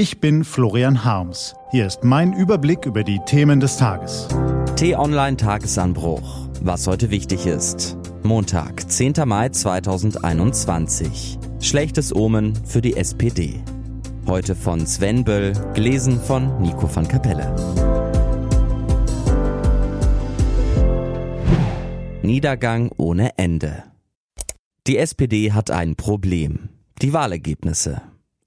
Ich bin Florian Harms. Hier ist mein Überblick über die Themen des Tages. T-Online Tagesanbruch. Was heute wichtig ist. Montag, 10. Mai 2021. Schlechtes Omen für die SPD. Heute von Sven Böll, gelesen von Nico van Kapelle. Niedergang ohne Ende. Die SPD hat ein Problem. Die Wahlergebnisse.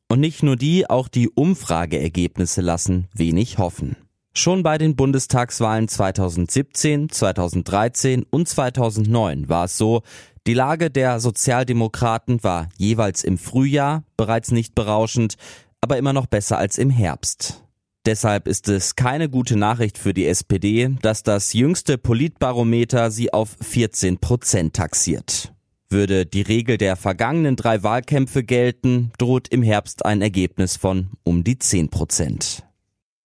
Und nicht nur die, auch die Umfrageergebnisse lassen wenig hoffen. Schon bei den Bundestagswahlen 2017, 2013 und 2009 war es so, die Lage der Sozialdemokraten war jeweils im Frühjahr bereits nicht berauschend, aber immer noch besser als im Herbst. Deshalb ist es keine gute Nachricht für die SPD, dass das jüngste Politbarometer sie auf 14 Prozent taxiert. Würde die Regel der vergangenen drei Wahlkämpfe gelten, droht im Herbst ein Ergebnis von um die 10 Prozent.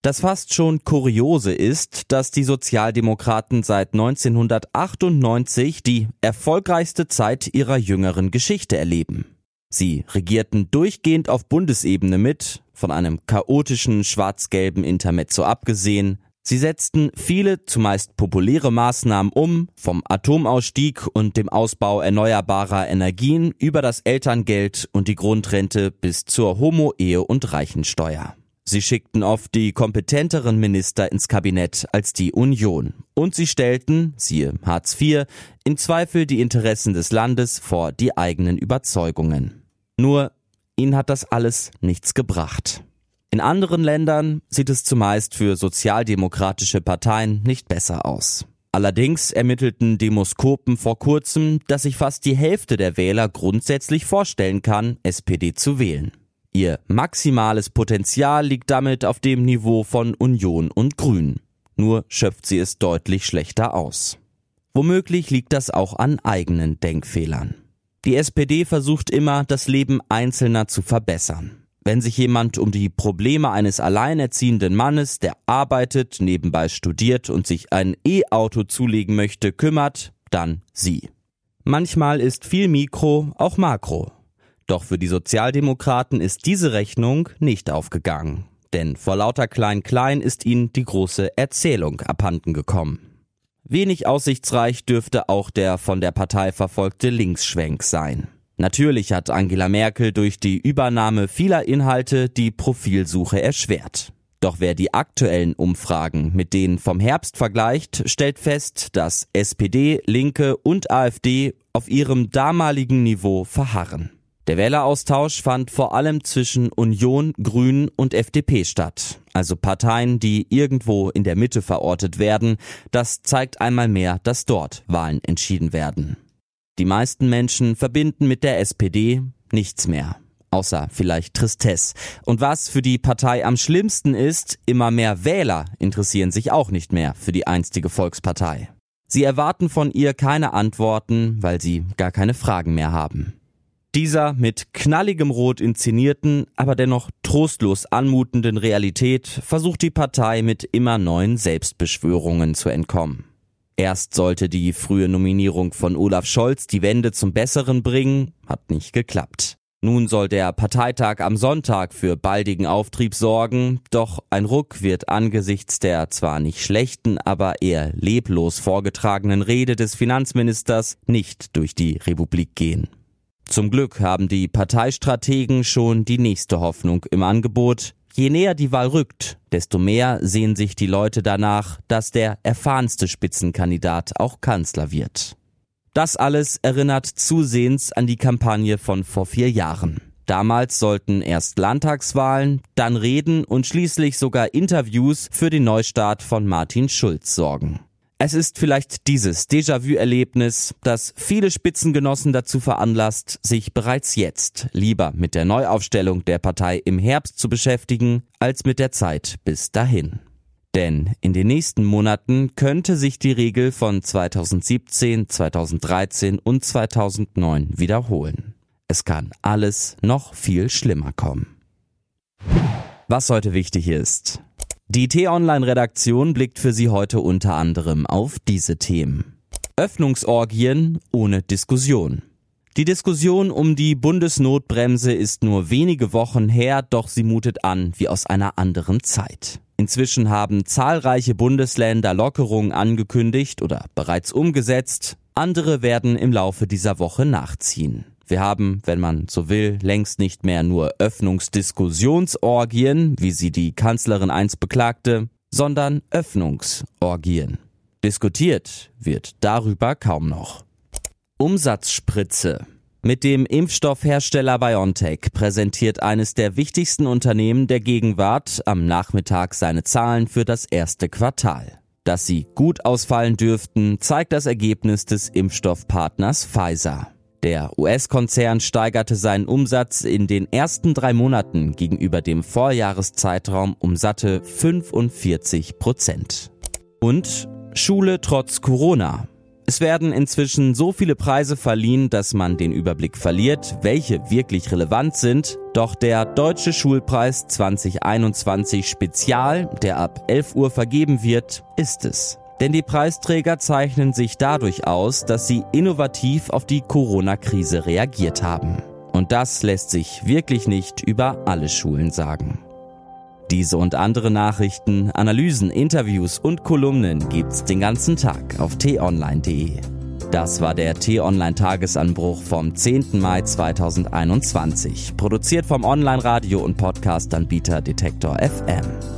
Das fast schon kuriose ist, dass die Sozialdemokraten seit 1998 die erfolgreichste Zeit ihrer jüngeren Geschichte erleben. Sie regierten durchgehend auf Bundesebene mit, von einem chaotischen schwarz-gelben Intermezzo abgesehen, Sie setzten viele zumeist populäre Maßnahmen um, vom Atomausstieg und dem Ausbau erneuerbarer Energien über das Elterngeld und die Grundrente bis zur Homo-Ehe und Reichensteuer. Sie schickten oft die kompetenteren Minister ins Kabinett als die Union. Und sie stellten, siehe Hartz IV, in Zweifel die Interessen des Landes vor die eigenen Überzeugungen. Nur, ihnen hat das alles nichts gebracht. In anderen Ländern sieht es zumeist für sozialdemokratische Parteien nicht besser aus. Allerdings ermittelten Demoskopen vor kurzem, dass sich fast die Hälfte der Wähler grundsätzlich vorstellen kann, SPD zu wählen. Ihr maximales Potenzial liegt damit auf dem Niveau von Union und Grünen. Nur schöpft sie es deutlich schlechter aus. Womöglich liegt das auch an eigenen Denkfehlern. Die SPD versucht immer, das Leben Einzelner zu verbessern. Wenn sich jemand um die Probleme eines alleinerziehenden Mannes, der arbeitet, nebenbei studiert und sich ein E-Auto zulegen möchte, kümmert, dann sie. Manchmal ist viel Mikro auch Makro. Doch für die Sozialdemokraten ist diese Rechnung nicht aufgegangen. Denn vor lauter Klein-Klein ist ihnen die große Erzählung abhanden gekommen. Wenig aussichtsreich dürfte auch der von der Partei verfolgte Linksschwenk sein. Natürlich hat Angela Merkel durch die Übernahme vieler Inhalte die Profilsuche erschwert. Doch wer die aktuellen Umfragen mit denen vom Herbst vergleicht, stellt fest, dass SPD, Linke und AfD auf ihrem damaligen Niveau verharren. Der Wähleraustausch fand vor allem zwischen Union, Grünen und FDP statt, also Parteien, die irgendwo in der Mitte verortet werden. Das zeigt einmal mehr, dass dort Wahlen entschieden werden. Die meisten Menschen verbinden mit der SPD nichts mehr. Außer vielleicht Tristesse. Und was für die Partei am schlimmsten ist, immer mehr Wähler interessieren sich auch nicht mehr für die einstige Volkspartei. Sie erwarten von ihr keine Antworten, weil sie gar keine Fragen mehr haben. Dieser mit knalligem Rot inszenierten, aber dennoch trostlos anmutenden Realität versucht die Partei mit immer neuen Selbstbeschwörungen zu entkommen. Erst sollte die frühe Nominierung von Olaf Scholz die Wende zum Besseren bringen, hat nicht geklappt. Nun soll der Parteitag am Sonntag für baldigen Auftrieb sorgen, doch ein Ruck wird angesichts der zwar nicht schlechten, aber eher leblos vorgetragenen Rede des Finanzministers nicht durch die Republik gehen. Zum Glück haben die Parteistrategen schon die nächste Hoffnung im Angebot, Je näher die Wahl rückt, desto mehr sehen sich die Leute danach, dass der erfahrenste Spitzenkandidat auch Kanzler wird. Das alles erinnert zusehends an die Kampagne von vor vier Jahren. Damals sollten erst Landtagswahlen, dann Reden und schließlich sogar Interviews für den Neustart von Martin Schulz sorgen. Es ist vielleicht dieses Déjà-vu-Erlebnis, das viele Spitzengenossen dazu veranlasst, sich bereits jetzt lieber mit der Neuaufstellung der Partei im Herbst zu beschäftigen, als mit der Zeit bis dahin. Denn in den nächsten Monaten könnte sich die Regel von 2017, 2013 und 2009 wiederholen. Es kann alles noch viel schlimmer kommen. Was heute wichtig ist. Die T-Online-Redaktion blickt für Sie heute unter anderem auf diese Themen. Öffnungsorgien ohne Diskussion. Die Diskussion um die Bundesnotbremse ist nur wenige Wochen her, doch sie mutet an wie aus einer anderen Zeit. Inzwischen haben zahlreiche Bundesländer Lockerungen angekündigt oder bereits umgesetzt. Andere werden im Laufe dieser Woche nachziehen. Wir haben, wenn man so will, längst nicht mehr nur Öffnungsdiskussionsorgien, wie sie die Kanzlerin einst beklagte, sondern Öffnungsorgien. Diskutiert wird darüber kaum noch. Umsatzspritze. Mit dem Impfstoffhersteller BioNTech präsentiert eines der wichtigsten Unternehmen der Gegenwart am Nachmittag seine Zahlen für das erste Quartal. Dass sie gut ausfallen dürften, zeigt das Ergebnis des Impfstoffpartners Pfizer. Der US-Konzern steigerte seinen Umsatz in den ersten drei Monaten gegenüber dem Vorjahreszeitraum um satte 45 Prozent. Und Schule trotz Corona. Es werden inzwischen so viele Preise verliehen, dass man den Überblick verliert, welche wirklich relevant sind. Doch der Deutsche Schulpreis 2021 Spezial, der ab 11 Uhr vergeben wird, ist es. Denn die Preisträger zeichnen sich dadurch aus, dass sie innovativ auf die Corona-Krise reagiert haben. Und das lässt sich wirklich nicht über alle Schulen sagen. Diese und andere Nachrichten, Analysen, Interviews und Kolumnen gibt's den ganzen Tag auf t-online.de. Das war der T-Online Tagesanbruch vom 10. Mai 2021, produziert vom Online-Radio- und Podcast-Anbieter Detektor FM.